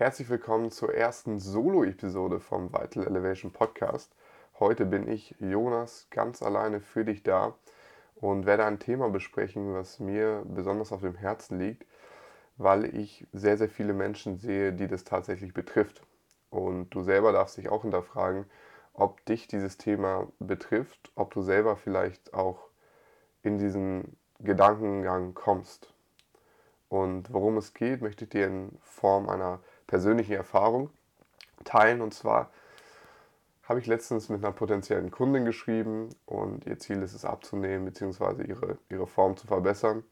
Herzlich willkommen zur ersten Solo-Episode vom Vital Elevation Podcast. Heute bin ich, Jonas, ganz alleine für dich da und werde ein Thema besprechen, was mir besonders auf dem Herzen liegt, weil ich sehr, sehr viele Menschen sehe, die das tatsächlich betrifft. Und du selber darfst dich auch hinterfragen, ob dich dieses Thema betrifft, ob du selber vielleicht auch in diesen Gedankengang kommst. Und worum es geht, möchte ich dir in Form einer persönlichen Erfahrung teilen. Und zwar habe ich letztens mit einer potenziellen Kundin geschrieben und ihr Ziel ist es abzunehmen bzw. Ihre, ihre Form zu verbessern.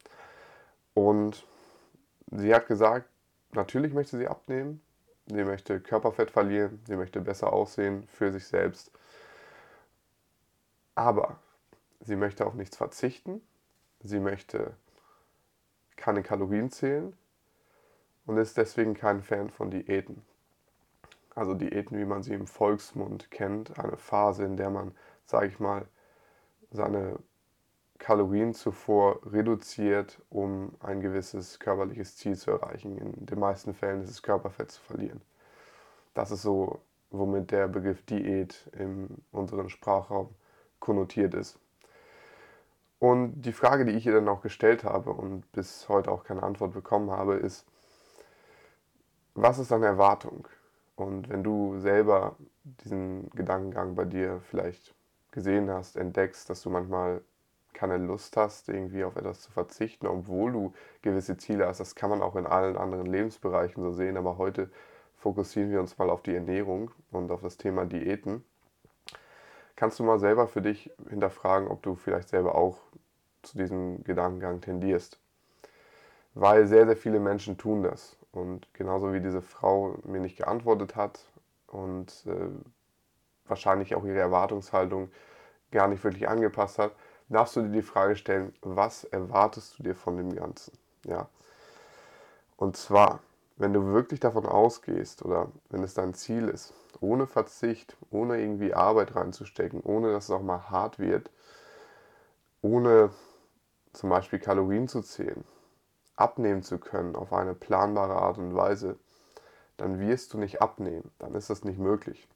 Und sie hat gesagt, natürlich möchte sie abnehmen, sie möchte Körperfett verlieren, sie möchte besser aussehen für sich selbst. Aber sie möchte auf nichts verzichten, sie möchte keine Kalorien zählen und ist deswegen kein Fan von Diäten. Also Diäten, wie man sie im Volksmund kennt, eine Phase, in der man, sage ich mal, seine Kalorien zuvor reduziert, um ein gewisses körperliches Ziel zu erreichen. In den meisten Fällen ist es Körperfett zu verlieren. Das ist so, womit der Begriff Diät in unserem Sprachraum konnotiert ist. Und die Frage, die ich ihr dann auch gestellt habe und bis heute auch keine Antwort bekommen habe, ist, was ist deine Erwartung? Und wenn du selber diesen Gedankengang bei dir vielleicht gesehen hast, entdeckst, dass du manchmal keine Lust hast, irgendwie auf etwas zu verzichten, obwohl du gewisse Ziele hast, das kann man auch in allen anderen Lebensbereichen so sehen, aber heute fokussieren wir uns mal auf die Ernährung und auf das Thema Diäten. Kannst du mal selber für dich hinterfragen, ob du vielleicht selber auch zu diesem Gedankengang tendierst? Weil sehr, sehr viele Menschen tun das. Und genauso wie diese Frau mir nicht geantwortet hat und äh, wahrscheinlich auch ihre Erwartungshaltung gar nicht wirklich angepasst hat, darfst du dir die Frage stellen, was erwartest du dir von dem Ganzen? Ja. Und zwar, wenn du wirklich davon ausgehst oder wenn es dein Ziel ist, ohne Verzicht, ohne irgendwie Arbeit reinzustecken, ohne dass es auch mal hart wird, ohne zum Beispiel Kalorien zu zählen, abnehmen zu können auf eine planbare Art und Weise, dann wirst du nicht abnehmen. Dann ist das nicht möglich.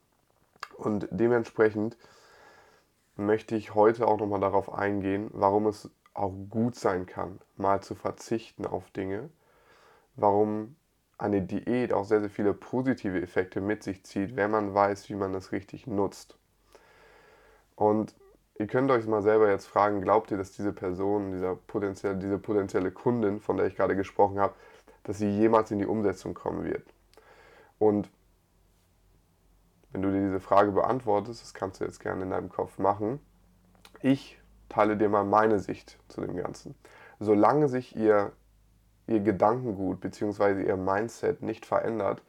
Und dementsprechend möchte ich heute auch nochmal darauf eingehen, warum es auch gut sein kann, mal zu verzichten auf Dinge, warum eine Diät auch sehr, sehr viele positive Effekte mit sich zieht, wenn man weiß, wie man das richtig nutzt. Und Ihr könnt euch mal selber jetzt fragen, glaubt ihr, dass diese Person, dieser potenzielle, diese potenzielle Kundin, von der ich gerade gesprochen habe, dass sie jemals in die Umsetzung kommen wird? Und wenn du dir diese Frage beantwortest, das kannst du jetzt gerne in deinem Kopf machen, ich teile dir mal meine Sicht zu dem Ganzen. Solange sich ihr, ihr Gedankengut bzw. ihr Mindset nicht verändert,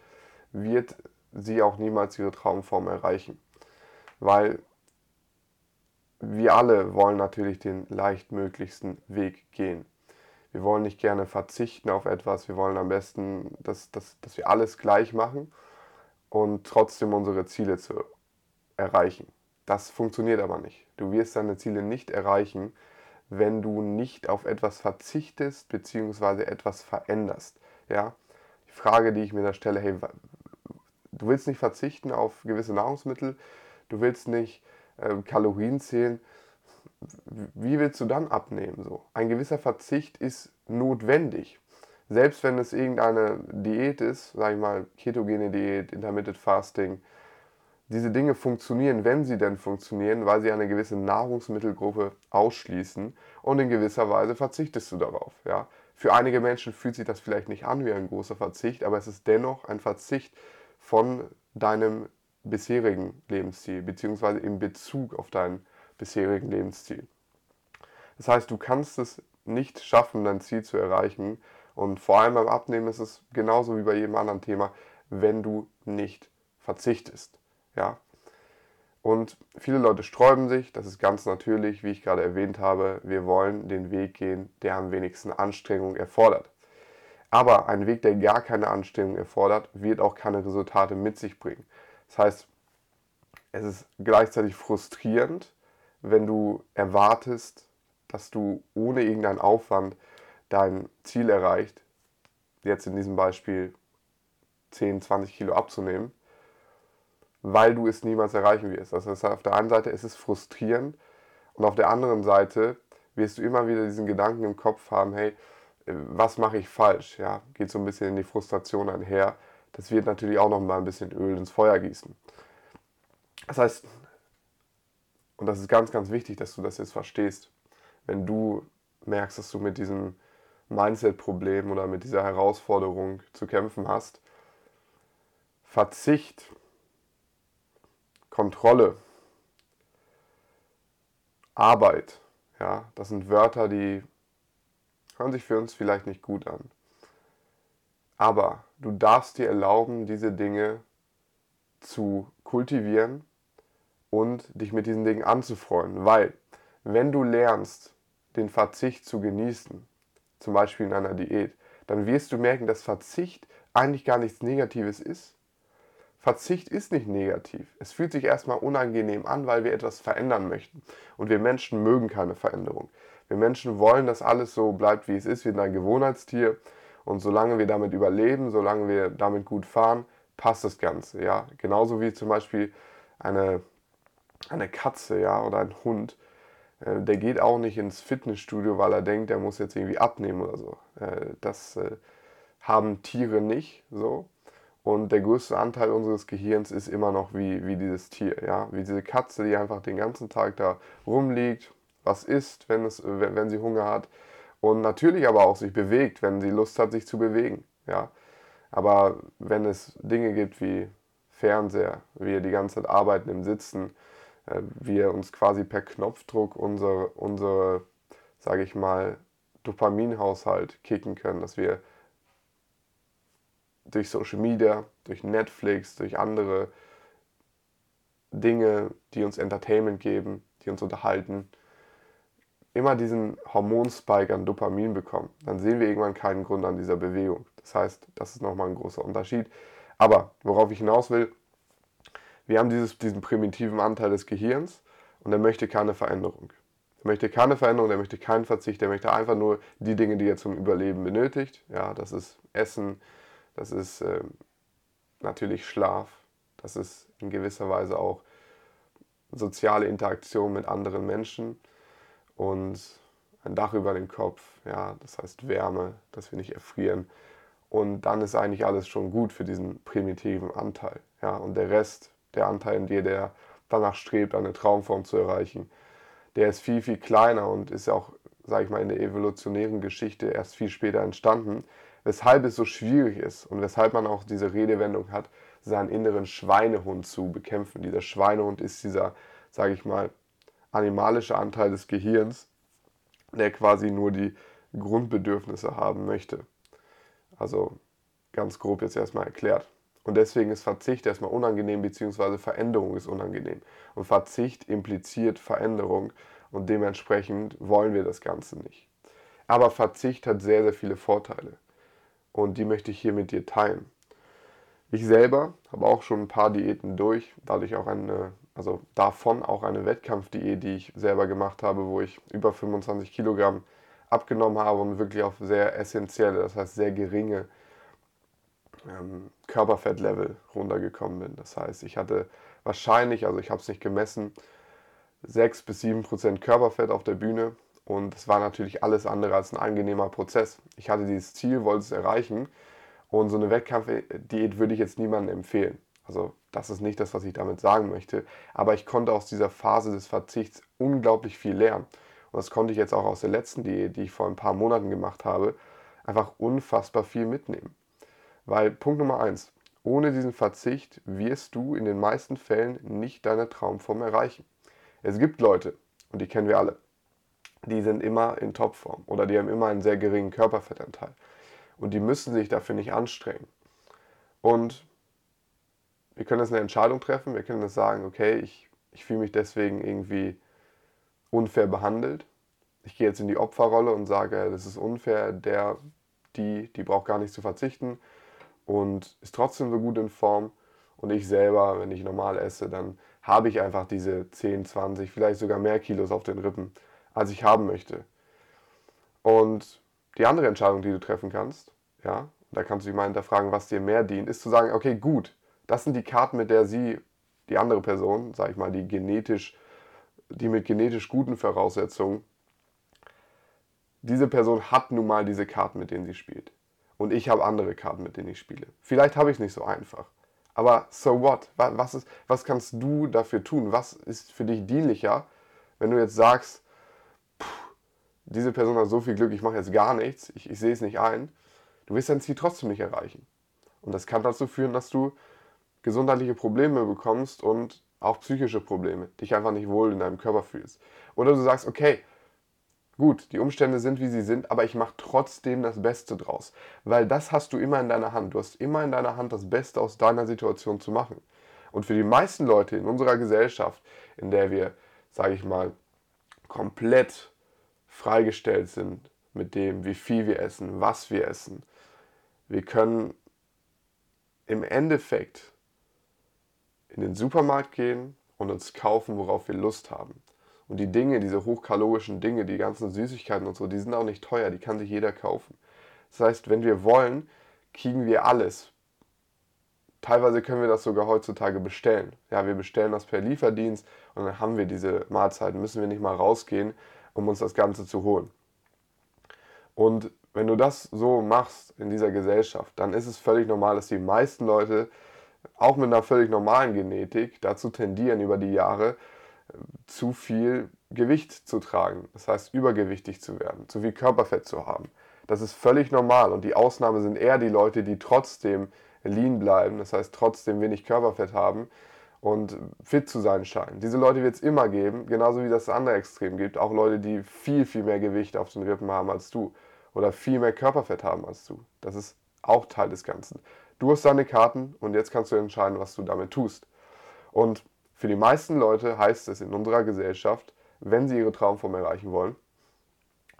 wird sie auch niemals ihre Traumform erreichen. Weil wir alle wollen natürlich den leichtmöglichsten Weg gehen. Wir wollen nicht gerne verzichten auf etwas, wir wollen am besten, dass, dass, dass wir alles gleich machen und trotzdem unsere Ziele zu erreichen. Das funktioniert aber nicht. Du wirst deine Ziele nicht erreichen, wenn du nicht auf etwas verzichtest bzw. etwas veränderst. Ja? Die Frage, die ich mir da stelle, hey, du willst nicht verzichten auf gewisse Nahrungsmittel, du willst nicht Kalorien zählen, wie willst du dann abnehmen? So? Ein gewisser Verzicht ist notwendig. Selbst wenn es irgendeine Diät ist, sage ich mal, ketogene Diät, Intermittent Fasting, diese Dinge funktionieren, wenn sie denn funktionieren, weil sie eine gewisse Nahrungsmittelgruppe ausschließen und in gewisser Weise verzichtest du darauf. Ja? Für einige Menschen fühlt sich das vielleicht nicht an wie ein großer Verzicht, aber es ist dennoch ein Verzicht von deinem bisherigen Lebensstil, beziehungsweise in Bezug auf deinen bisherigen Lebensstil. Das heißt, du kannst es nicht schaffen, dein Ziel zu erreichen. Und vor allem beim Abnehmen ist es genauso wie bei jedem anderen Thema, wenn du nicht verzichtest. Ja? Und viele Leute sträuben sich, das ist ganz natürlich, wie ich gerade erwähnt habe. Wir wollen den Weg gehen, der am wenigsten Anstrengung erfordert. Aber ein Weg, der gar keine Anstrengung erfordert, wird auch keine Resultate mit sich bringen. Das heißt, es ist gleichzeitig frustrierend, wenn du erwartest, dass du ohne irgendeinen Aufwand dein Ziel erreicht. Jetzt in diesem Beispiel 10, 20 Kilo abzunehmen, weil du es niemals erreichen wirst. Das heißt, auf der einen Seite ist es frustrierend und auf der anderen Seite wirst du immer wieder diesen Gedanken im Kopf haben, hey, was mache ich falsch? Ja, geht so ein bisschen in die Frustration einher. Das wird natürlich auch noch mal ein bisschen Öl ins Feuer gießen. Das heißt, und das ist ganz, ganz wichtig, dass du das jetzt verstehst, wenn du merkst, dass du mit diesem Mindset-Problem oder mit dieser Herausforderung zu kämpfen hast, Verzicht, Kontrolle, Arbeit, ja, das sind Wörter, die hören sich für uns vielleicht nicht gut an. Aber du darfst dir erlauben, diese Dinge zu kultivieren und dich mit diesen Dingen anzufreuen. Weil, wenn du lernst, den Verzicht zu genießen, zum Beispiel in einer Diät, dann wirst du merken, dass Verzicht eigentlich gar nichts Negatives ist. Verzicht ist nicht negativ. Es fühlt sich erstmal unangenehm an, weil wir etwas verändern möchten. Und wir Menschen mögen keine Veränderung. Wir Menschen wollen, dass alles so bleibt, wie es ist. Wir sind ein Gewohnheitstier. Und solange wir damit überleben, solange wir damit gut fahren, passt das Ganze. Ja? Genauso wie zum Beispiel eine, eine Katze ja? oder ein Hund. Äh, der geht auch nicht ins Fitnessstudio, weil er denkt, er muss jetzt irgendwie abnehmen oder so. Äh, das äh, haben Tiere nicht so. Und der größte Anteil unseres Gehirns ist immer noch wie, wie dieses Tier, ja, wie diese Katze, die einfach den ganzen Tag da rumliegt, was isst, wenn, es, wenn, wenn sie Hunger hat und natürlich aber auch sich bewegt, wenn sie Lust hat, sich zu bewegen, ja. Aber wenn es Dinge gibt wie Fernseher, wir die ganze Zeit arbeiten im Sitzen, äh, wir uns quasi per Knopfdruck unsere, unsere sage ich mal, Dopaminhaushalt kicken können, dass wir durch Social Media, durch Netflix, durch andere Dinge, die uns Entertainment geben, die uns unterhalten, immer diesen Hormonspike an Dopamin bekommen, dann sehen wir irgendwann keinen Grund an dieser Bewegung. Das heißt, das ist nochmal ein großer Unterschied. Aber worauf ich hinaus will, wir haben dieses, diesen primitiven Anteil des Gehirns und er möchte keine Veränderung. Er möchte keine Veränderung, er möchte keinen Verzicht, er möchte einfach nur die Dinge, die er zum Überleben benötigt. Ja, das ist Essen, das ist äh, natürlich Schlaf, das ist in gewisser Weise auch soziale Interaktion mit anderen Menschen und ein Dach über dem Kopf, ja, das heißt Wärme, dass wir nicht erfrieren. Und dann ist eigentlich alles schon gut für diesen primitiven Anteil. Ja, und der Rest, der Anteil in dir, der danach strebt, eine Traumform zu erreichen, der ist viel, viel kleiner und ist auch, sage ich mal, in der evolutionären Geschichte erst viel später entstanden, weshalb es so schwierig ist und weshalb man auch diese Redewendung hat, seinen inneren Schweinehund zu bekämpfen. Dieser Schweinehund ist dieser, sage ich mal, animalische Anteil des Gehirns, der quasi nur die Grundbedürfnisse haben möchte. Also ganz grob jetzt erstmal erklärt. Und deswegen ist Verzicht erstmal unangenehm, beziehungsweise Veränderung ist unangenehm. Und Verzicht impliziert Veränderung und dementsprechend wollen wir das Ganze nicht. Aber Verzicht hat sehr, sehr viele Vorteile und die möchte ich hier mit dir teilen. Ich selber habe auch schon ein paar Diäten durch, dadurch auch eine, also davon auch eine Wettkampfdiät, die ich selber gemacht habe, wo ich über 25 Kilogramm abgenommen habe und wirklich auf sehr essentielle, das heißt sehr geringe ähm, Körperfettlevel runtergekommen bin. Das heißt, ich hatte wahrscheinlich, also ich habe es nicht gemessen, 6 bis 7 Prozent Körperfett auf der Bühne und es war natürlich alles andere als ein angenehmer Prozess. Ich hatte dieses Ziel, wollte es erreichen. Und so eine Wettkampfdiät würde ich jetzt niemandem empfehlen. Also das ist nicht das, was ich damit sagen möchte. Aber ich konnte aus dieser Phase des Verzichts unglaublich viel lernen. Und das konnte ich jetzt auch aus der letzten Diät, die ich vor ein paar Monaten gemacht habe, einfach unfassbar viel mitnehmen. Weil Punkt Nummer eins, ohne diesen Verzicht wirst du in den meisten Fällen nicht deine Traumform erreichen. Es gibt Leute, und die kennen wir alle, die sind immer in Topform oder die haben immer einen sehr geringen Körperfettanteil. Und die müssen sich dafür nicht anstrengen. Und wir können jetzt eine Entscheidung treffen, wir können jetzt sagen, okay, ich, ich fühle mich deswegen irgendwie unfair behandelt. Ich gehe jetzt in die Opferrolle und sage, das ist unfair, der, die, die braucht gar nicht zu verzichten und ist trotzdem so gut in Form. Und ich selber, wenn ich normal esse, dann habe ich einfach diese 10, 20, vielleicht sogar mehr Kilos auf den Rippen als ich haben möchte. Und die andere Entscheidung, die du treffen kannst, ja, da kannst du dich mal hinterfragen, was dir mehr dient, ist zu sagen, okay, gut, das sind die Karten, mit der sie, die andere Person, sag ich mal, die genetisch, die mit genetisch guten Voraussetzungen, diese Person hat nun mal diese Karten, mit denen sie spielt. Und ich habe andere Karten, mit denen ich spiele. Vielleicht habe ich es nicht so einfach. Aber so what? Was, ist, was kannst du dafür tun? Was ist für dich dienlicher, wenn du jetzt sagst, diese Person hat so viel Glück, ich mache jetzt gar nichts, ich, ich sehe es nicht ein. Du wirst dein Ziel trotzdem nicht erreichen. Und das kann dazu führen, dass du gesundheitliche Probleme bekommst und auch psychische Probleme, dich einfach nicht wohl in deinem Körper fühlst. Oder du sagst, okay, gut, die Umstände sind, wie sie sind, aber ich mache trotzdem das Beste draus. Weil das hast du immer in deiner Hand. Du hast immer in deiner Hand, das Beste aus deiner Situation zu machen. Und für die meisten Leute in unserer Gesellschaft, in der wir, sage ich mal, komplett freigestellt sind mit dem, wie viel wir essen, was wir essen, wir können im Endeffekt in den Supermarkt gehen und uns kaufen, worauf wir Lust haben. Und die Dinge, diese hochkalorischen Dinge, die ganzen Süßigkeiten und so, die sind auch nicht teuer, die kann sich jeder kaufen. Das heißt, wenn wir wollen, kriegen wir alles. Teilweise können wir das sogar heutzutage bestellen. Ja, wir bestellen das per Lieferdienst und dann haben wir diese Mahlzeiten. Müssen wir nicht mal rausgehen, um uns das Ganze zu holen. Und wenn du das so machst in dieser Gesellschaft, dann ist es völlig normal, dass die meisten Leute auch mit einer völlig normalen Genetik dazu tendieren, über die Jahre äh, zu viel Gewicht zu tragen. Das heißt, übergewichtig zu werden, zu viel Körperfett zu haben. Das ist völlig normal und die Ausnahme sind eher die Leute, die trotzdem lean bleiben, das heißt trotzdem wenig Körperfett haben und fit zu sein scheinen. Diese Leute wird es immer geben, genauso wie das andere Extrem gibt. Auch Leute, die viel, viel mehr Gewicht auf den Rippen haben als du oder viel mehr Körperfett haben als du. Das ist auch Teil des Ganzen. Du hast deine Karten und jetzt kannst du entscheiden, was du damit tust. Und für die meisten Leute heißt es in unserer Gesellschaft, wenn sie ihre Traumform erreichen wollen,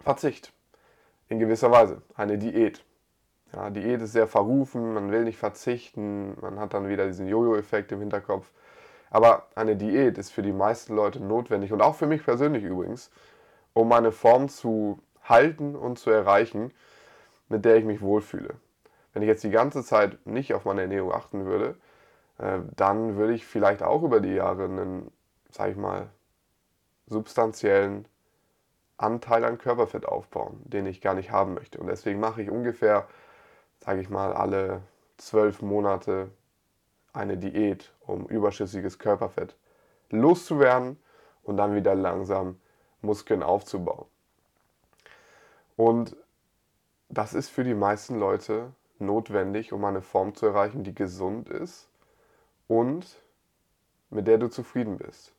Verzicht. In gewisser Weise. Eine Diät. Ja, Diät ist sehr verrufen, man will nicht verzichten, man hat dann wieder diesen Jojo-Effekt im Hinterkopf. Aber eine Diät ist für die meisten Leute notwendig und auch für mich persönlich übrigens, um meine Form zu halten und zu erreichen, mit der ich mich wohlfühle. Wenn ich jetzt die ganze Zeit nicht auf meine Ernährung achten würde, äh, dann würde ich vielleicht auch über die Jahre einen, sag ich mal, substanziellen Anteil an Körperfett aufbauen, den ich gar nicht haben möchte. Und deswegen mache ich ungefähr, sage ich mal, alle zwölf Monate eine Diät, um überschüssiges Körperfett loszuwerden und dann wieder langsam Muskeln aufzubauen. Und das ist für die meisten Leute notwendig, um eine Form zu erreichen, die gesund ist und mit der du zufrieden bist.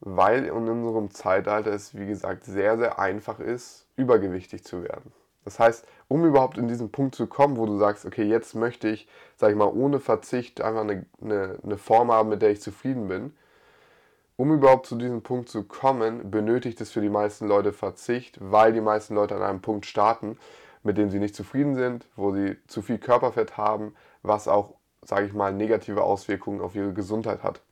Weil in unserem Zeitalter es, wie gesagt, sehr, sehr einfach ist, übergewichtig zu werden. Das heißt, um überhaupt in diesen Punkt zu kommen, wo du sagst, okay, jetzt möchte ich, sag ich mal, ohne Verzicht einfach eine, eine, eine Form haben, mit der ich zufrieden bin, um überhaupt zu diesem Punkt zu kommen, benötigt es für die meisten Leute Verzicht, weil die meisten Leute an einem Punkt starten, mit dem sie nicht zufrieden sind, wo sie zu viel Körperfett haben, was auch, sage ich mal, negative Auswirkungen auf ihre Gesundheit hat.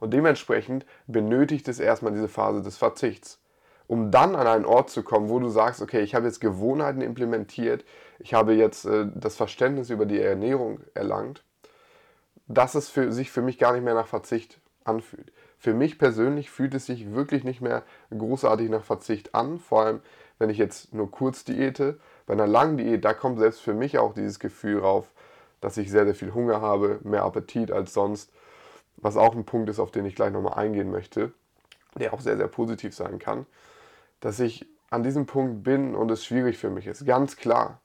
Und dementsprechend benötigt es erstmal diese Phase des Verzichts, um dann an einen Ort zu kommen, wo du sagst, okay, ich habe jetzt Gewohnheiten implementiert, ich habe jetzt äh, das Verständnis über die Ernährung erlangt, dass es für, sich für mich gar nicht mehr nach Verzicht anfühlt. Für mich persönlich fühlt es sich wirklich nicht mehr großartig nach Verzicht an, vor allem wenn ich jetzt nur kurz diete. Bei einer langen Diät, da kommt selbst für mich auch dieses Gefühl rauf, dass ich sehr, sehr viel Hunger habe, mehr Appetit als sonst, was auch ein Punkt ist, auf den ich gleich nochmal eingehen möchte, der auch sehr, sehr positiv sein kann, dass ich an diesem Punkt bin und es schwierig für mich ist, ganz klar.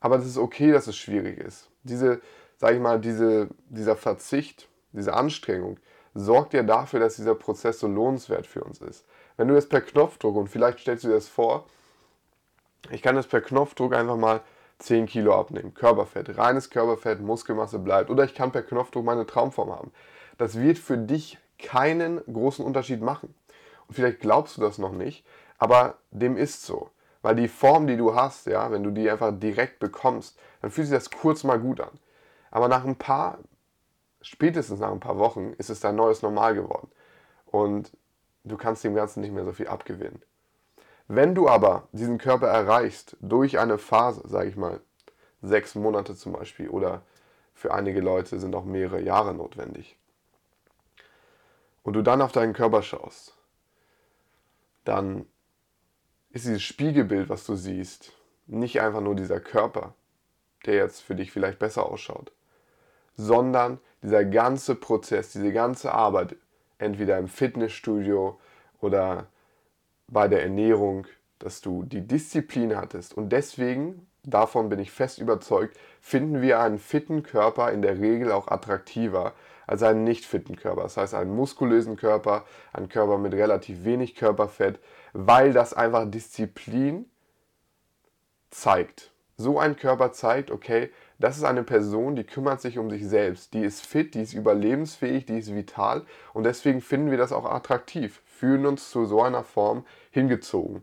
Aber es ist okay, dass es schwierig ist. Diese, sage ich mal, diese, dieser Verzicht, diese Anstrengung, sorgt ja dafür, dass dieser Prozess so lohnenswert für uns ist. Wenn du jetzt per Knopfdruck, und vielleicht stellst du dir das vor, ich kann jetzt per Knopfdruck einfach mal 10 Kilo abnehmen, Körperfett, reines Körperfett, Muskelmasse bleibt, oder ich kann per Knopfdruck meine Traumform haben. Das wird für dich keinen großen Unterschied machen. Und vielleicht glaubst du das noch nicht, aber dem ist so. Weil die Form, die du hast, ja, wenn du die einfach direkt bekommst, dann fühlt sich das kurz mal gut an. Aber nach ein paar spätestens nach ein paar Wochen ist es dein neues Normal geworden. Und du kannst dem Ganzen nicht mehr so viel abgewinnen. Wenn du aber diesen Körper erreichst durch eine Phase, sage ich mal, sechs Monate zum Beispiel oder für einige Leute sind auch mehrere Jahre notwendig, und du dann auf deinen Körper schaust, dann ist dieses Spiegelbild, was du siehst, nicht einfach nur dieser Körper, der jetzt für dich vielleicht besser ausschaut, sondern dieser ganze Prozess, diese ganze Arbeit, entweder im Fitnessstudio oder bei der Ernährung, dass du die Disziplin hattest. Und deswegen, davon bin ich fest überzeugt, finden wir einen fitten Körper in der Regel auch attraktiver als einen nicht fitten Körper. Das heißt, einen muskulösen Körper, einen Körper mit relativ wenig Körperfett, weil das einfach Disziplin zeigt. So ein Körper zeigt, okay, das ist eine Person, die kümmert sich um sich selbst, die ist fit, die ist überlebensfähig, die ist vital und deswegen finden wir das auch attraktiv, fühlen uns zu so einer Form hingezogen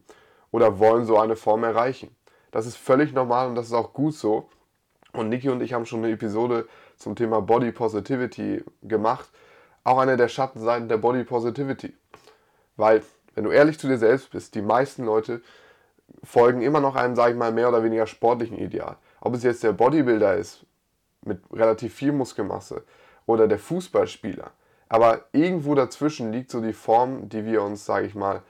oder wollen so eine Form erreichen. Das ist völlig normal und das ist auch gut so. Und Niki und ich haben schon eine Episode zum Thema Body Positivity gemacht. Auch eine der Schattenseiten der Body Positivity. Weil, wenn du ehrlich zu dir selbst bist, die meisten Leute folgen immer noch einem, sage ich mal, mehr oder weniger sportlichen Ideal. Ob es jetzt der Bodybuilder ist, mit relativ viel Muskelmasse, oder der Fußballspieler. Aber irgendwo dazwischen liegt so die Form, die wir uns, sage ich mal,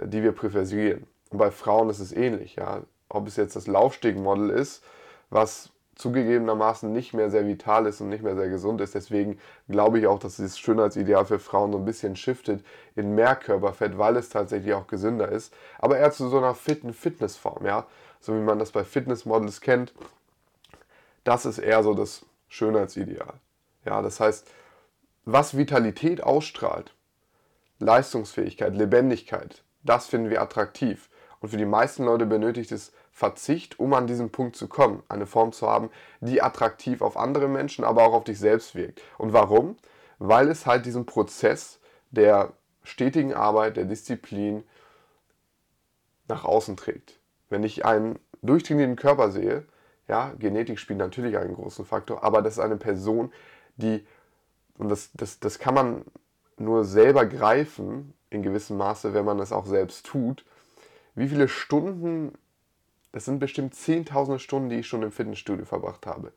die wir präferieren. Und bei Frauen ist es ähnlich. Ja? Ob es jetzt das Laufstegmodel ist, was zugegebenermaßen nicht mehr sehr vital ist und nicht mehr sehr gesund ist. Deswegen glaube ich auch, dass dieses Schönheitsideal für Frauen so ein bisschen shiftet in mehr Körperfett, weil es tatsächlich auch gesünder ist. Aber eher zu so einer fitten Fitnessform, ja. So wie man das bei Fitnessmodels kennt. Das ist eher so das Schönheitsideal. Ja, das heißt, was Vitalität ausstrahlt, Leistungsfähigkeit, Lebendigkeit, das finden wir attraktiv. Und für die meisten Leute benötigt es Verzicht, um an diesen Punkt zu kommen, eine Form zu haben, die attraktiv auf andere Menschen, aber auch auf dich selbst wirkt. Und warum? Weil es halt diesen Prozess der stetigen Arbeit, der Disziplin nach außen trägt. Wenn ich einen durchtrainierten Körper sehe, ja, Genetik spielt natürlich einen großen Faktor, aber das ist eine Person, die, und das, das, das kann man nur selber greifen, in gewissem Maße, wenn man es auch selbst tut, wie viele Stunden das sind bestimmt zehntausende Stunden, die ich schon im Fitnessstudio verbracht habe.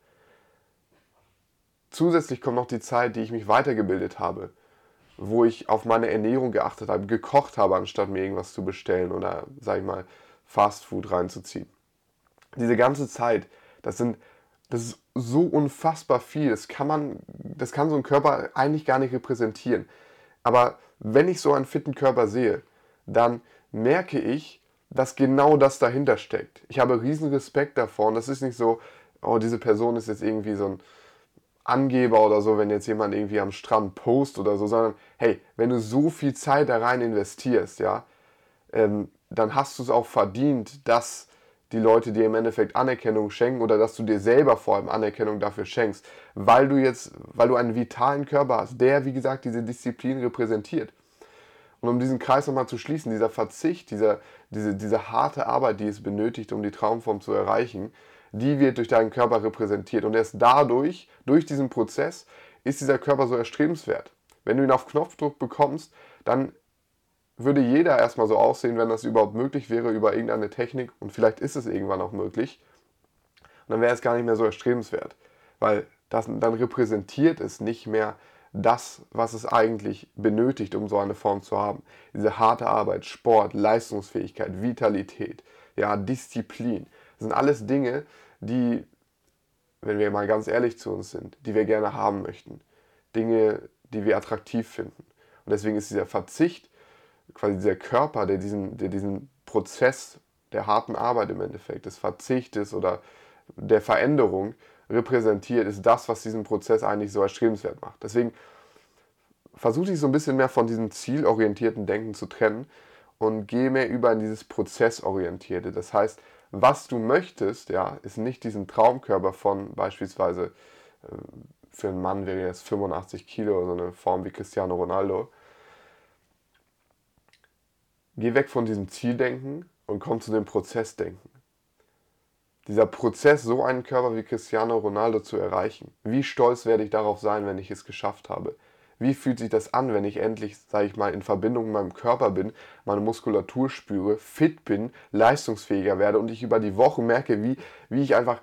Zusätzlich kommt noch die Zeit, die ich mich weitergebildet habe, wo ich auf meine Ernährung geachtet habe, gekocht habe, anstatt mir irgendwas zu bestellen oder, sag ich mal, Fastfood reinzuziehen. Diese ganze Zeit, das sind, das ist so unfassbar viel. Das kann man, das kann so ein Körper eigentlich gar nicht repräsentieren. Aber wenn ich so einen fitten Körper sehe, dann merke ich, dass genau das dahinter steckt. Ich habe riesen Respekt davor und das ist nicht so, oh, diese Person ist jetzt irgendwie so ein Angeber oder so, wenn jetzt jemand irgendwie am Strand post oder so, sondern hey, wenn du so viel Zeit da rein investierst, ja, ähm, dann hast du es auch verdient, dass die Leute dir im Endeffekt Anerkennung schenken oder dass du dir selber vor allem Anerkennung dafür schenkst, weil du jetzt, weil du einen vitalen Körper hast, der, wie gesagt, diese Disziplin repräsentiert. Und um diesen Kreis nochmal zu schließen, dieser Verzicht, dieser, diese, diese harte Arbeit, die es benötigt, um die Traumform zu erreichen, die wird durch deinen Körper repräsentiert. Und erst dadurch, durch diesen Prozess, ist dieser Körper so erstrebenswert. Wenn du ihn auf Knopfdruck bekommst, dann würde jeder erstmal so aussehen, wenn das überhaupt möglich wäre über irgendeine Technik. Und vielleicht ist es irgendwann auch möglich. Und dann wäre es gar nicht mehr so erstrebenswert. Weil das, dann repräsentiert es nicht mehr das, was es eigentlich benötigt, um so eine Form zu haben. Diese harte Arbeit, Sport, Leistungsfähigkeit, Vitalität, ja, Disziplin. Das sind alles Dinge, die, wenn wir mal ganz ehrlich zu uns sind, die wir gerne haben möchten. Dinge, die wir attraktiv finden. Und deswegen ist dieser Verzicht, quasi dieser Körper, der diesen, der diesen Prozess der harten Arbeit im Endeffekt, des Verzichtes oder der Veränderung repräsentiert, ist das, was diesen Prozess eigentlich so erstrebenswert macht. Deswegen versuche ich so ein bisschen mehr von diesem zielorientierten Denken zu trennen und gehe mehr über in dieses prozessorientierte. Das heißt, was du möchtest, ja, ist nicht diesen Traumkörper von beispielsweise äh, für einen Mann wäre es 85 Kilo, so eine Form wie Cristiano Ronaldo. Geh weg von diesem Zieldenken und komm zu dem Prozessdenken dieser Prozess, so einen Körper wie Cristiano Ronaldo zu erreichen. Wie stolz werde ich darauf sein, wenn ich es geschafft habe? Wie fühlt sich das an, wenn ich endlich, sage ich mal, in Verbindung mit meinem Körper bin, meine Muskulatur spüre, fit bin, leistungsfähiger werde und ich über die Woche merke, wie, wie ich einfach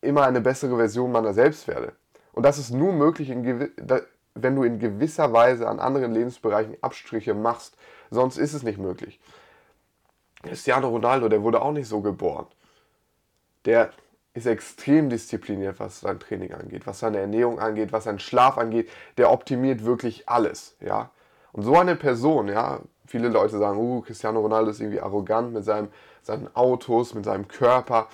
immer eine bessere Version meiner selbst werde. Und das ist nur möglich, wenn du in gewisser Weise an anderen Lebensbereichen Abstriche machst. Sonst ist es nicht möglich. Cristiano Ronaldo, der wurde auch nicht so geboren. Der ist extrem diszipliniert, was sein Training angeht, was seine Ernährung angeht, was seinen Schlaf angeht. Der optimiert wirklich alles, ja. Und so eine Person, ja, viele Leute sagen, uh, Cristiano Ronaldo ist irgendwie arrogant mit seinem, seinen Autos, mit seinem Körper.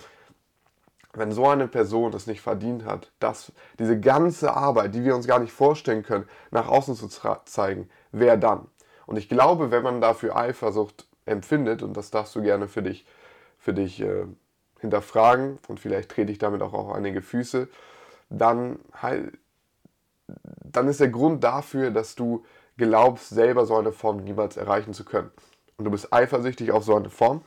Wenn so eine Person es nicht verdient hat, dass diese ganze Arbeit, die wir uns gar nicht vorstellen können, nach außen zu zeigen, wer dann? Und ich glaube, wenn man dafür Eifersucht empfindet, und das darfst du gerne für dich, für dich äh, hinterfragen und vielleicht trete ich damit auch auf einige Füße, dann, halt, dann ist der Grund dafür, dass du glaubst, selber so eine Form niemals erreichen zu können. Und du bist eifersüchtig auf so eine Form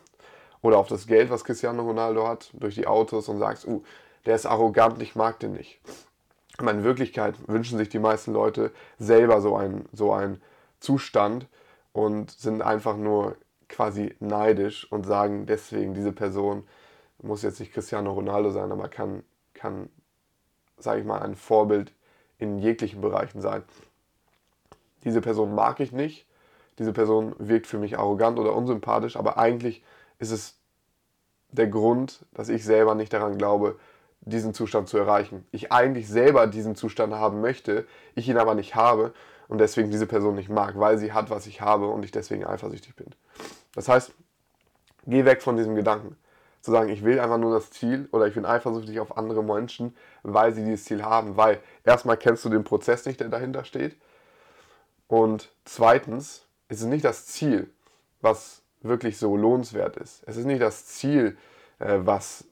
oder auf das Geld, was Cristiano Ronaldo hat, durch die Autos und sagst, uh, der ist arrogant, ich mag den nicht. Aber in Wirklichkeit wünschen sich die meisten Leute selber so einen, so einen Zustand und sind einfach nur quasi neidisch und sagen deswegen, diese Person muss jetzt nicht Cristiano Ronaldo sein, aber kann, kann sage ich mal, ein Vorbild in jeglichen Bereichen sein. Diese Person mag ich nicht, diese Person wirkt für mich arrogant oder unsympathisch, aber eigentlich ist es der Grund, dass ich selber nicht daran glaube, diesen Zustand zu erreichen. Ich eigentlich selber diesen Zustand haben möchte, ich ihn aber nicht habe und deswegen diese Person nicht mag, weil sie hat, was ich habe und ich deswegen eifersüchtig bin. Das heißt, geh weg von diesem Gedanken zu sagen, ich will einfach nur das Ziel oder ich bin eifersüchtig auf andere Menschen, weil sie dieses Ziel haben, weil erstmal kennst du den Prozess nicht, der dahinter steht. Und zweitens ist es nicht das Ziel, was wirklich so lohnenswert ist. Es ist nicht das Ziel, äh, was,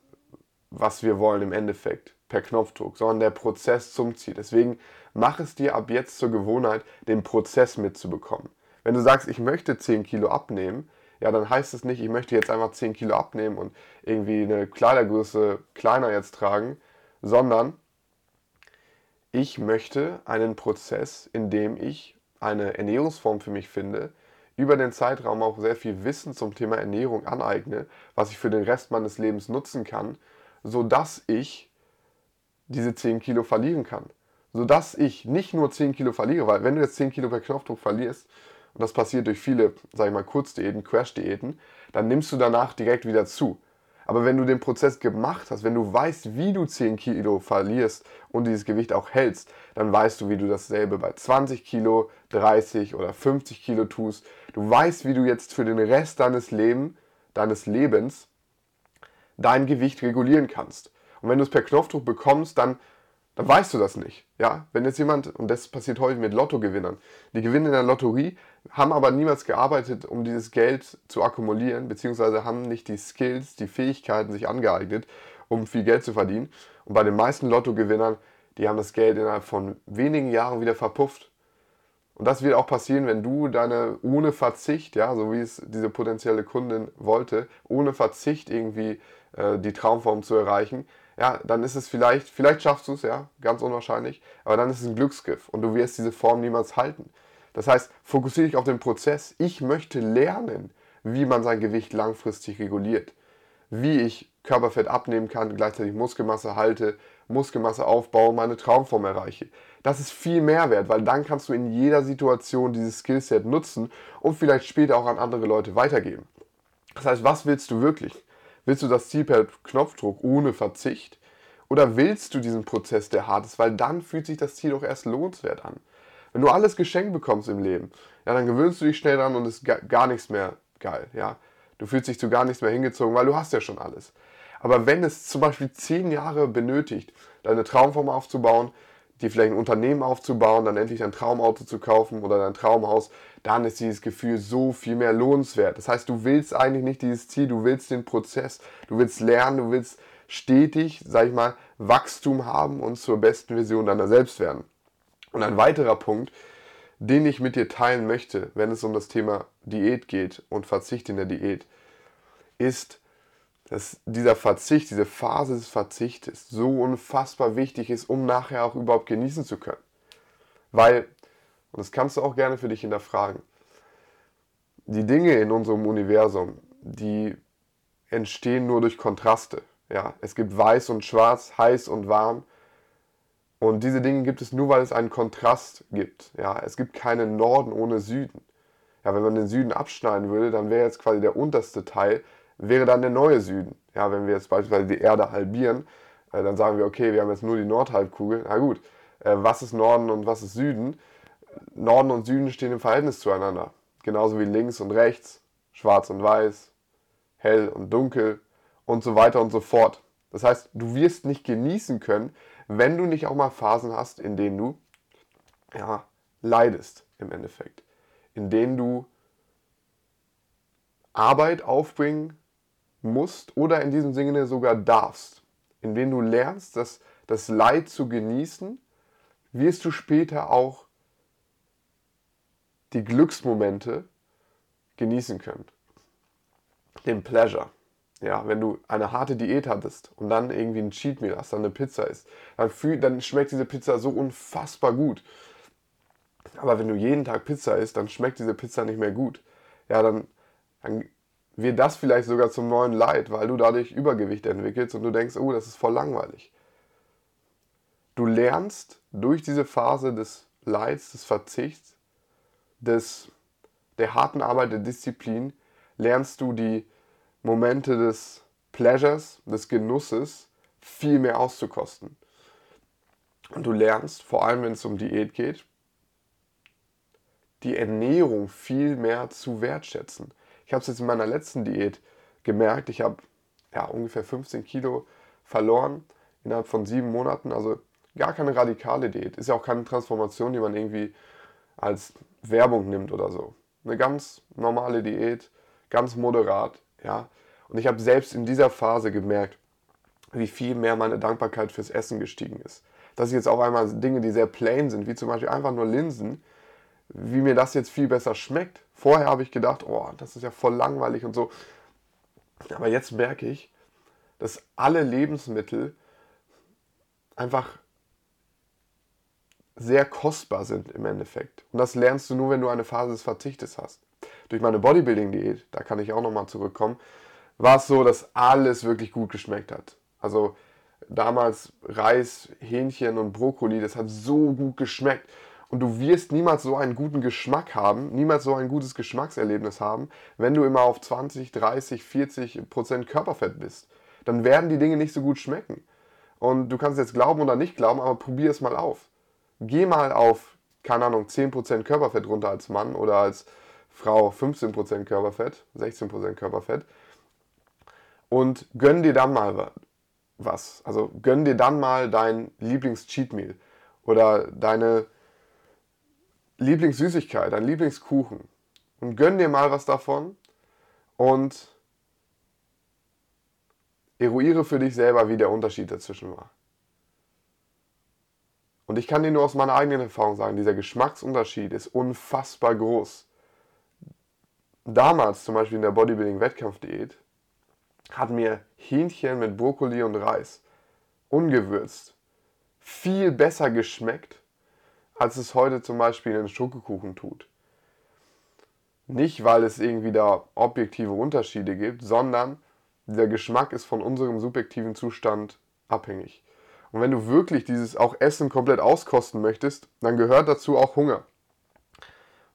was wir wollen im Endeffekt per Knopfdruck, sondern der Prozess zum Ziel. Deswegen mach es dir ab jetzt zur Gewohnheit, den Prozess mitzubekommen. Wenn du sagst, ich möchte 10 Kilo abnehmen, ja, dann heißt es nicht, ich möchte jetzt einfach 10 Kilo abnehmen und irgendwie eine Kleidergröße kleiner jetzt tragen, sondern ich möchte einen Prozess, in dem ich eine Ernährungsform für mich finde, über den Zeitraum auch sehr viel Wissen zum Thema Ernährung aneigne, was ich für den Rest meines Lebens nutzen kann, sodass ich diese 10 Kilo verlieren kann. Sodass ich nicht nur 10 Kilo verliere, weil wenn du jetzt 10 Kilo per Knopfdruck verlierst, und das passiert durch viele, sag ich mal, Kurzdiäten, Crash-Diäten, dann nimmst du danach direkt wieder zu. Aber wenn du den Prozess gemacht hast, wenn du weißt, wie du 10 Kilo verlierst und dieses Gewicht auch hältst, dann weißt du, wie du dasselbe bei 20 Kilo, 30 oder 50 Kilo tust. Du weißt, wie du jetzt für den Rest deines, Leben, deines Lebens dein Gewicht regulieren kannst. Und wenn du es per Knopfdruck bekommst, dann dann weißt du das nicht. Ja? Wenn jetzt jemand, und das passiert häufig mit Lottogewinnern, die gewinnen in der Lotterie, haben aber niemals gearbeitet, um dieses Geld zu akkumulieren, beziehungsweise haben nicht die Skills, die Fähigkeiten sich angeeignet, um viel Geld zu verdienen. Und bei den meisten Lottogewinnern, die haben das Geld innerhalb von wenigen Jahren wieder verpufft. Und das wird auch passieren, wenn du deine ohne Verzicht, ja, so wie es diese potenzielle Kundin wollte, ohne Verzicht irgendwie äh, die Traumform zu erreichen, ja, dann ist es vielleicht, vielleicht schaffst du es, ja, ganz unwahrscheinlich, aber dann ist es ein Glücksgriff und du wirst diese Form niemals halten. Das heißt, fokussiere dich auf den Prozess. Ich möchte lernen, wie man sein Gewicht langfristig reguliert, wie ich Körperfett abnehmen kann, gleichzeitig Muskelmasse halte, Muskelmasse aufbaue, meine Traumform erreiche. Das ist viel Mehrwert, weil dann kannst du in jeder Situation dieses Skillset nutzen und vielleicht später auch an andere Leute weitergeben. Das heißt, was willst du wirklich? Willst du das Ziel per Knopfdruck ohne Verzicht? Oder willst du diesen Prozess, der hart ist? Weil dann fühlt sich das Ziel doch erst lohnenswert an. Wenn du alles geschenkt bekommst im Leben, ja, dann gewöhnst du dich schnell dran und ist gar nichts mehr geil. Ja? Du fühlst dich zu gar nichts mehr hingezogen, weil du hast ja schon alles. Aber wenn es zum Beispiel zehn Jahre benötigt, deine Traumform aufzubauen, dir vielleicht ein Unternehmen aufzubauen, dann endlich dein Traumauto zu kaufen oder dein Traumhaus, dann ist dieses Gefühl so viel mehr lohnenswert. Das heißt, du willst eigentlich nicht dieses Ziel, du willst den Prozess, du willst lernen, du willst stetig, sag ich mal, Wachstum haben und zur besten Version deiner selbst werden. Und ein weiterer Punkt, den ich mit dir teilen möchte, wenn es um das Thema Diät geht und Verzicht in der Diät, ist, dass dieser Verzicht, diese Phase des Verzichtes so unfassbar wichtig ist, um nachher auch überhaupt genießen zu können. Weil Und das kannst du auch gerne für dich hinterfragen. Die Dinge in unserem Universum, die entstehen nur durch Kontraste. Ja, es gibt weiß und schwarz, heiß und warm. Und diese Dinge gibt es nur, weil es einen Kontrast gibt. Ja, es gibt keinen Norden ohne Süden. Ja, wenn man den Süden abschneiden würde, dann wäre jetzt quasi der unterste Teil, wäre dann der neue Süden. Ja, wenn wir jetzt beispielsweise die Erde halbieren, äh, dann sagen wir, okay, wir haben jetzt nur die Nordhalbkugel. Na gut, äh, was ist Norden und was ist Süden? Norden und Süden stehen im Verhältnis zueinander. Genauso wie links und rechts, schwarz und weiß, hell und dunkel und so weiter und so fort. Das heißt, du wirst nicht genießen können, wenn du nicht auch mal Phasen hast, in denen du ja, leidest im Endeffekt, in denen du Arbeit aufbringen musst oder in diesem Sinne sogar darfst, in denen du lernst, das, das Leid zu genießen, wirst du später auch die Glücksmomente genießen können. Den Pleasure. Ja, wenn du eine harte Diät hattest und dann irgendwie ein Cheat Meal hast, dann eine Pizza isst, dann, fühl, dann schmeckt diese Pizza so unfassbar gut. Aber wenn du jeden Tag Pizza isst, dann schmeckt diese Pizza nicht mehr gut. Ja, dann, dann wird das vielleicht sogar zum neuen Leid, weil du dadurch Übergewicht entwickelst und du denkst, oh, das ist voll langweilig. Du lernst durch diese Phase des Leids, des Verzichts, des, der harten Arbeit, der Disziplin, lernst du die Momente des Pleasures, des Genusses viel mehr auszukosten. Und du lernst, vor allem wenn es um Diät geht, die Ernährung viel mehr zu wertschätzen. Ich habe es jetzt in meiner letzten Diät gemerkt, ich habe ja, ungefähr 15 Kilo verloren innerhalb von sieben Monaten. Also gar keine radikale Diät. Ist ja auch keine Transformation, die man irgendwie als Werbung nimmt oder so. Eine ganz normale Diät, ganz moderat, ja. Und ich habe selbst in dieser Phase gemerkt, wie viel mehr meine Dankbarkeit fürs Essen gestiegen ist. Dass ich jetzt auch einmal Dinge, die sehr plain sind, wie zum Beispiel einfach nur Linsen, wie mir das jetzt viel besser schmeckt. Vorher habe ich gedacht, oh, das ist ja voll langweilig und so. Aber jetzt merke ich, dass alle Lebensmittel einfach sehr kostbar sind im Endeffekt. Und das lernst du nur, wenn du eine Phase des Verzichtes hast. Durch meine Bodybuilding-Diät, da kann ich auch nochmal zurückkommen, war es so, dass alles wirklich gut geschmeckt hat. Also damals Reis, Hähnchen und Brokkoli, das hat so gut geschmeckt. Und du wirst niemals so einen guten Geschmack haben, niemals so ein gutes Geschmackserlebnis haben, wenn du immer auf 20, 30, 40 Prozent Körperfett bist. Dann werden die Dinge nicht so gut schmecken. Und du kannst jetzt glauben oder nicht glauben, aber probier es mal auf. Geh mal auf, keine Ahnung, 10% Körperfett runter als Mann oder als Frau 15% Körperfett, 16% Körperfett und gönn dir dann mal was. Also gönn dir dann mal dein Lieblings-Cheat Meal oder deine Lieblingssüßigkeit, dein Lieblingskuchen und gönn dir mal was davon und eruiere für dich selber, wie der Unterschied dazwischen war. Und ich kann dir nur aus meiner eigenen Erfahrung sagen, dieser Geschmacksunterschied ist unfassbar groß. Damals, zum Beispiel in der Bodybuilding-Wettkampfdiät, hat mir Hähnchen mit Brokkoli und Reis, ungewürzt, viel besser geschmeckt, als es heute zum Beispiel in Schokokuchen tut. Nicht, weil es irgendwie da objektive Unterschiede gibt, sondern der Geschmack ist von unserem subjektiven Zustand abhängig. Und wenn du wirklich dieses auch Essen komplett auskosten möchtest, dann gehört dazu auch Hunger.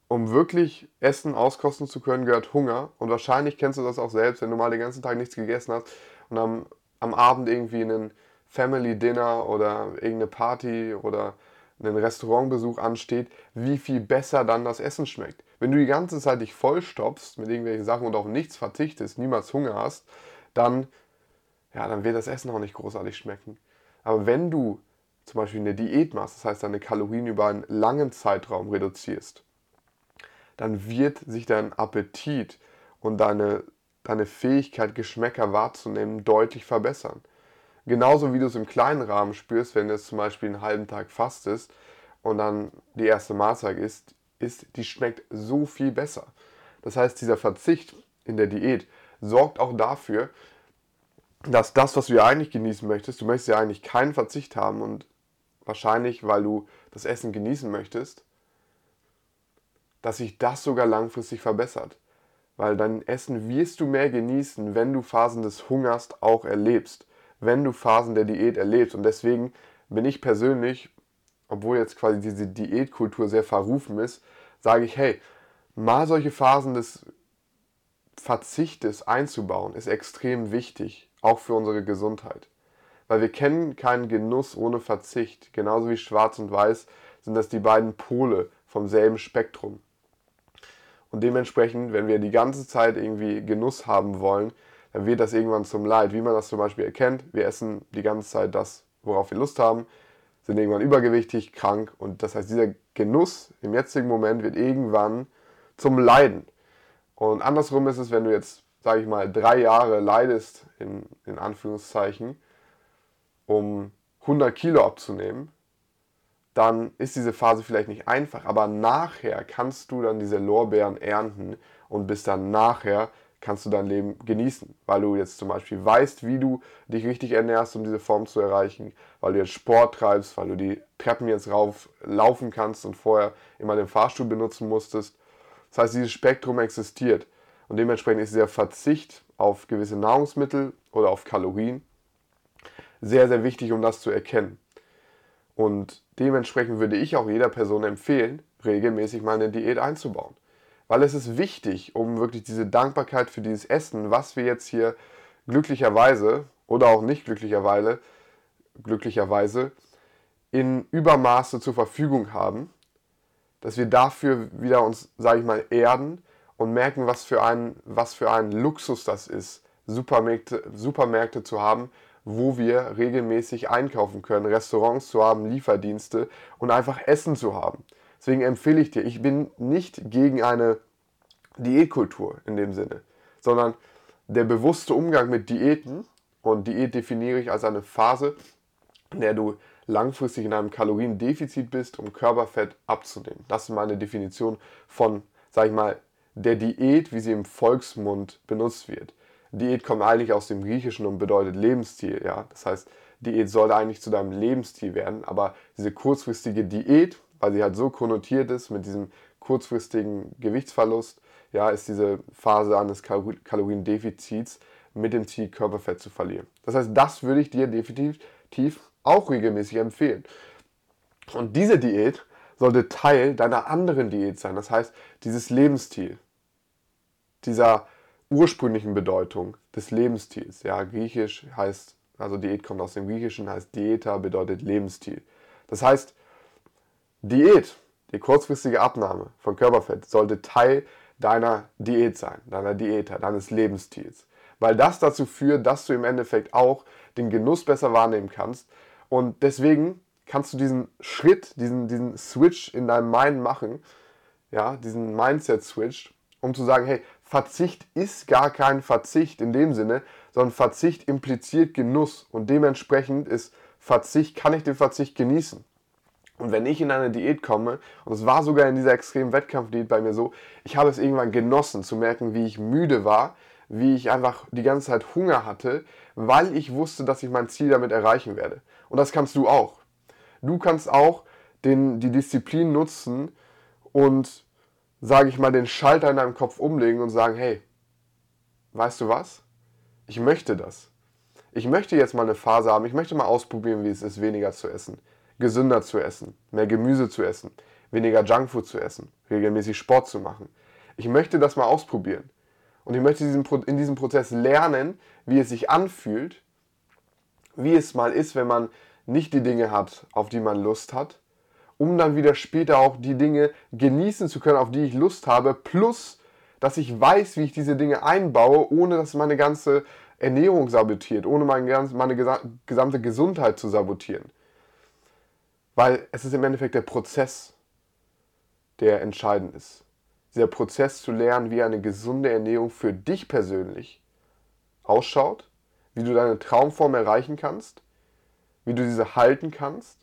Um wirklich Essen auskosten zu können, gehört Hunger. Und wahrscheinlich kennst du das auch selbst, wenn du mal den ganzen Tag nichts gegessen hast und am, am Abend irgendwie einen Family Dinner oder irgendeine Party oder einen Restaurantbesuch ansteht, wie viel besser dann das Essen schmeckt. Wenn du die ganze Zeit dich vollstopfst mit irgendwelchen Sachen und auf nichts verzichtest, niemals Hunger hast, dann, ja, dann wird das Essen auch nicht großartig schmecken. Aber wenn du zum Beispiel eine Diät machst, das heißt deine Kalorien über einen langen Zeitraum reduzierst, dann wird sich dein Appetit und deine, deine Fähigkeit, Geschmäcker wahrzunehmen, deutlich verbessern. Genauso wie du es im kleinen Rahmen spürst, wenn du zum Beispiel einen halben Tag fastest und dann die erste Mahlzeit isst, ist, die schmeckt so viel besser. Das heißt, dieser Verzicht in der Diät sorgt auch dafür, dass das, was du ja eigentlich genießen möchtest, du möchtest ja eigentlich keinen Verzicht haben und wahrscheinlich, weil du das Essen genießen möchtest, dass sich das sogar langfristig verbessert. Weil dein Essen wirst du mehr genießen, wenn du Phasen des Hungers auch erlebst, wenn du Phasen der Diät erlebst. Und deswegen bin ich persönlich, obwohl jetzt quasi diese Diätkultur sehr verrufen ist, sage ich, hey, mal solche Phasen des Verzichtes einzubauen, ist extrem wichtig, auch für unsere Gesundheit. Weil wir kennen keinen Genuss ohne Verzicht. Genauso wie Schwarz und Weiß sind das die beiden Pole vom selben Spektrum. Und dementsprechend, wenn wir die ganze Zeit irgendwie Genuss haben wollen, dann wird das irgendwann zum Leid. Wie man das zum Beispiel erkennt, wir essen die ganze Zeit das, worauf wir Lust haben, sind irgendwann übergewichtig, krank und das heißt, dieser Genuss im jetzigen Moment wird irgendwann zum Leiden. Und andersrum ist es, wenn du jetzt, sage ich mal, drei Jahre leidest, in, in Anführungszeichen, um 100 Kilo abzunehmen, dann ist diese Phase vielleicht nicht einfach, aber nachher kannst du dann diese Lorbeeren ernten und bis dann nachher kannst du dein Leben genießen, weil du jetzt zum Beispiel weißt, wie du dich richtig ernährst, um diese Form zu erreichen, weil du jetzt Sport treibst, weil du die Treppen jetzt rauf laufen kannst und vorher immer den Fahrstuhl benutzen musstest das heißt, dieses Spektrum existiert. Und dementsprechend ist dieser Verzicht auf gewisse Nahrungsmittel oder auf Kalorien sehr, sehr wichtig, um das zu erkennen. Und dementsprechend würde ich auch jeder Person empfehlen, regelmäßig mal eine Diät einzubauen. Weil es ist wichtig, um wirklich diese Dankbarkeit für dieses Essen, was wir jetzt hier glücklicherweise oder auch nicht glücklicherweise, glücklicherweise in Übermaße zur Verfügung haben, dass wir dafür wieder uns, sage ich mal, erden und merken, was für ein, was für ein Luxus das ist, Supermärkte, Supermärkte zu haben, wo wir regelmäßig einkaufen können, Restaurants zu haben, Lieferdienste und einfach Essen zu haben. Deswegen empfehle ich dir, ich bin nicht gegen eine Diätkultur in dem Sinne, sondern der bewusste Umgang mit Diäten und Diät definiere ich als eine Phase, in der du langfristig in einem Kaloriendefizit bist, um Körperfett abzunehmen. Das ist meine Definition von, sag ich mal, der Diät, wie sie im Volksmund benutzt wird. Diät kommt eigentlich aus dem Griechischen und bedeutet Lebensstil. Ja? Das heißt, Diät sollte eigentlich zu deinem Lebensstil werden, aber diese kurzfristige Diät, weil sie halt so konnotiert ist mit diesem kurzfristigen Gewichtsverlust, ja, ist diese Phase eines Kaloriendefizits mit dem Ziel, Körperfett zu verlieren. Das heißt, das würde ich dir definitiv auch regelmäßig empfehlen. Und diese Diät sollte Teil deiner anderen Diät sein. Das heißt, dieses Lebensstil, dieser ursprünglichen Bedeutung des Lebensstils. Ja, griechisch heißt, also Diät kommt aus dem Griechischen, heißt Dieta bedeutet Lebensstil. Das heißt, Diät, die kurzfristige Abnahme von Körperfett, sollte Teil deiner Diät sein, deiner Diäter, deines Lebensstils. Weil das dazu führt, dass du im Endeffekt auch den Genuss besser wahrnehmen kannst, und deswegen kannst du diesen Schritt, diesen, diesen Switch in deinem Mind machen, ja, diesen Mindset-Switch, um zu sagen, hey, Verzicht ist gar kein Verzicht in dem Sinne, sondern Verzicht impliziert Genuss und dementsprechend ist Verzicht, kann ich den Verzicht genießen. Und wenn ich in eine Diät komme, und es war sogar in dieser extremen Wettkampfdiät bei mir so, ich habe es irgendwann genossen zu merken, wie ich müde war, wie ich einfach die ganze Zeit Hunger hatte, weil ich wusste, dass ich mein Ziel damit erreichen werde. Und das kannst du auch. Du kannst auch den, die Disziplin nutzen und, sage ich mal, den Schalter in deinem Kopf umlegen und sagen, hey, weißt du was? Ich möchte das. Ich möchte jetzt mal eine Phase haben, ich möchte mal ausprobieren, wie es ist, weniger zu essen, gesünder zu essen, mehr Gemüse zu essen, weniger Junkfood zu essen, regelmäßig Sport zu machen. Ich möchte das mal ausprobieren. Und ich möchte in diesem Prozess lernen, wie es sich anfühlt, wie es mal ist, wenn man nicht die Dinge hat, auf die man Lust hat, um dann wieder später auch die Dinge genießen zu können, auf die ich Lust habe, plus dass ich weiß, wie ich diese Dinge einbaue, ohne dass meine ganze Ernährung sabotiert, ohne meine, gesamte Gesundheit zu sabotieren. Weil es ist im Endeffekt der Prozess, der entscheidend ist. Dieser Prozess zu lernen, wie eine gesunde Ernährung für dich persönlich ausschaut wie du deine Traumform erreichen kannst, wie du diese halten kannst,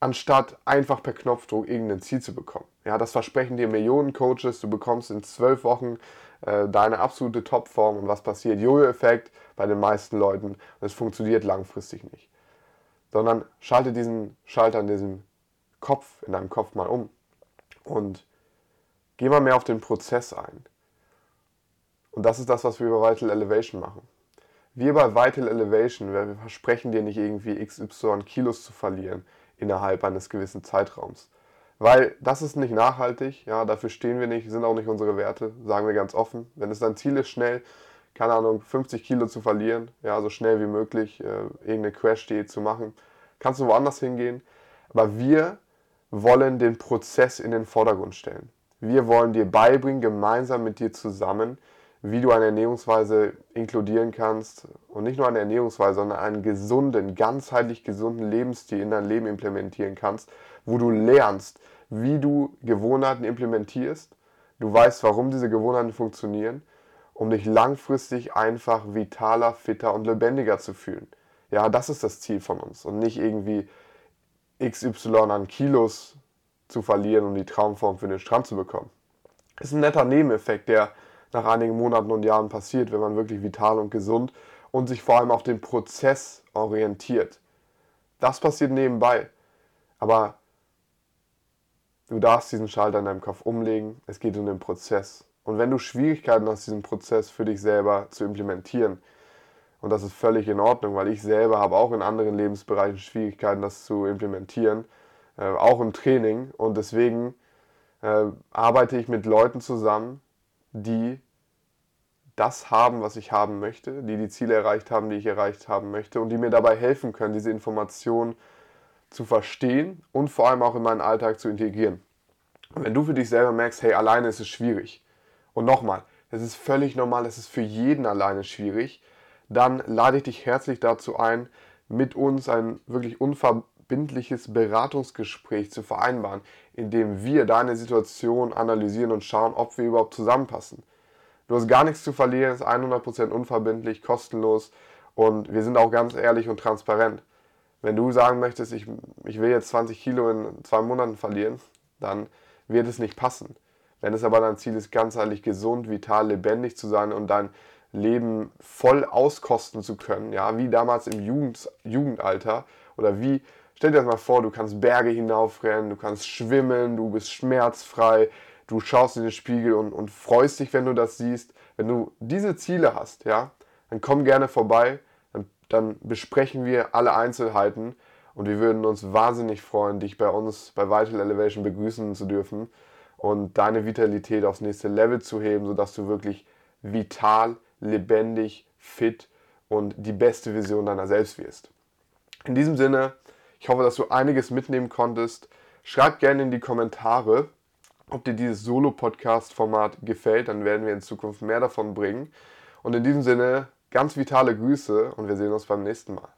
anstatt einfach per Knopfdruck irgendein Ziel zu bekommen. Ja, das versprechen dir Millionen Coaches, du bekommst in zwölf Wochen äh, deine absolute Topform und was passiert? Jojo-Effekt bei den meisten Leuten und es funktioniert langfristig nicht. Sondern schalte diesen Schalter in diesem Kopf, in deinem Kopf mal um Und geh mal mehr auf den Prozess ein. Und das ist das, was wir bei Vital Elevation machen. Wir bei Vital Elevation, wir versprechen dir nicht irgendwie XY Kilos zu verlieren innerhalb eines gewissen Zeitraums. Weil das ist nicht nachhaltig, ja, dafür stehen wir nicht, sind auch nicht unsere Werte, sagen wir ganz offen. Wenn es dein Ziel ist, schnell, keine Ahnung, 50 Kilo zu verlieren, ja, so schnell wie möglich, äh, irgendeine Crash-Diät zu machen, kannst du woanders hingehen. Aber wir wollen den Prozess in den Vordergrund stellen. Wir wollen dir beibringen, gemeinsam mit dir zusammen, wie du eine Ernährungsweise inkludieren kannst und nicht nur eine Ernährungsweise, sondern einen gesunden, ganzheitlich gesunden Lebensstil in dein Leben implementieren kannst, wo du lernst, wie du Gewohnheiten implementierst, du weißt, warum diese Gewohnheiten funktionieren, um dich langfristig einfach vitaler, fitter und lebendiger zu fühlen. Ja, das ist das Ziel von uns und nicht irgendwie XY an Kilos zu verlieren, um die Traumform für den Strand zu bekommen. Ist ein netter Nebeneffekt, der nach einigen Monaten und Jahren passiert, wenn man wirklich vital und gesund und sich vor allem auf den Prozess orientiert. Das passiert nebenbei. Aber du darfst diesen Schalter in deinem Kopf umlegen. Es geht um den Prozess. Und wenn du Schwierigkeiten hast, diesen Prozess für dich selber zu implementieren, und das ist völlig in Ordnung, weil ich selber habe auch in anderen Lebensbereichen Schwierigkeiten, das zu implementieren, äh, auch im Training. Und deswegen äh, arbeite ich mit Leuten zusammen, die das haben, was ich haben möchte, die die Ziele erreicht haben, die ich erreicht haben möchte und die mir dabei helfen können, diese Informationen zu verstehen und vor allem auch in meinen Alltag zu integrieren. Und wenn du für dich selber merkst, hey, alleine ist es schwierig. Und nochmal, es ist völlig normal, es ist für jeden alleine schwierig. Dann lade ich dich herzlich dazu ein, mit uns ein wirklich unverbindliches Beratungsgespräch zu vereinbaren, in dem wir deine Situation analysieren und schauen, ob wir überhaupt zusammenpassen. Du hast gar nichts zu verlieren, ist 100% unverbindlich, kostenlos und wir sind auch ganz ehrlich und transparent. Wenn du sagen möchtest, ich, ich will jetzt 20 Kilo in zwei Monaten verlieren, dann wird es nicht passen. Wenn es aber dein Ziel ist, ganzheitlich gesund, vital, lebendig zu sein und dein Leben voll auskosten zu können, ja, wie damals im Jugend, Jugendalter oder wie, stell dir das mal vor, du kannst Berge hinaufrennen, du kannst schwimmen, du bist schmerzfrei, du schaust in den Spiegel und, und freust dich, wenn du das siehst. Wenn du diese Ziele hast, ja, dann komm gerne vorbei, dann, dann besprechen wir alle Einzelheiten und wir würden uns wahnsinnig freuen, dich bei uns bei Vital Elevation begrüßen zu dürfen und deine Vitalität aufs nächste Level zu heben, sodass du wirklich vital, lebendig, fit und die beste Vision deiner selbst wirst. In diesem Sinne, ich hoffe, dass du einiges mitnehmen konntest. Schreib gerne in die Kommentare, ob dir dieses Solo-Podcast-Format gefällt. Dann werden wir in Zukunft mehr davon bringen. Und in diesem Sinne, ganz vitale Grüße und wir sehen uns beim nächsten Mal.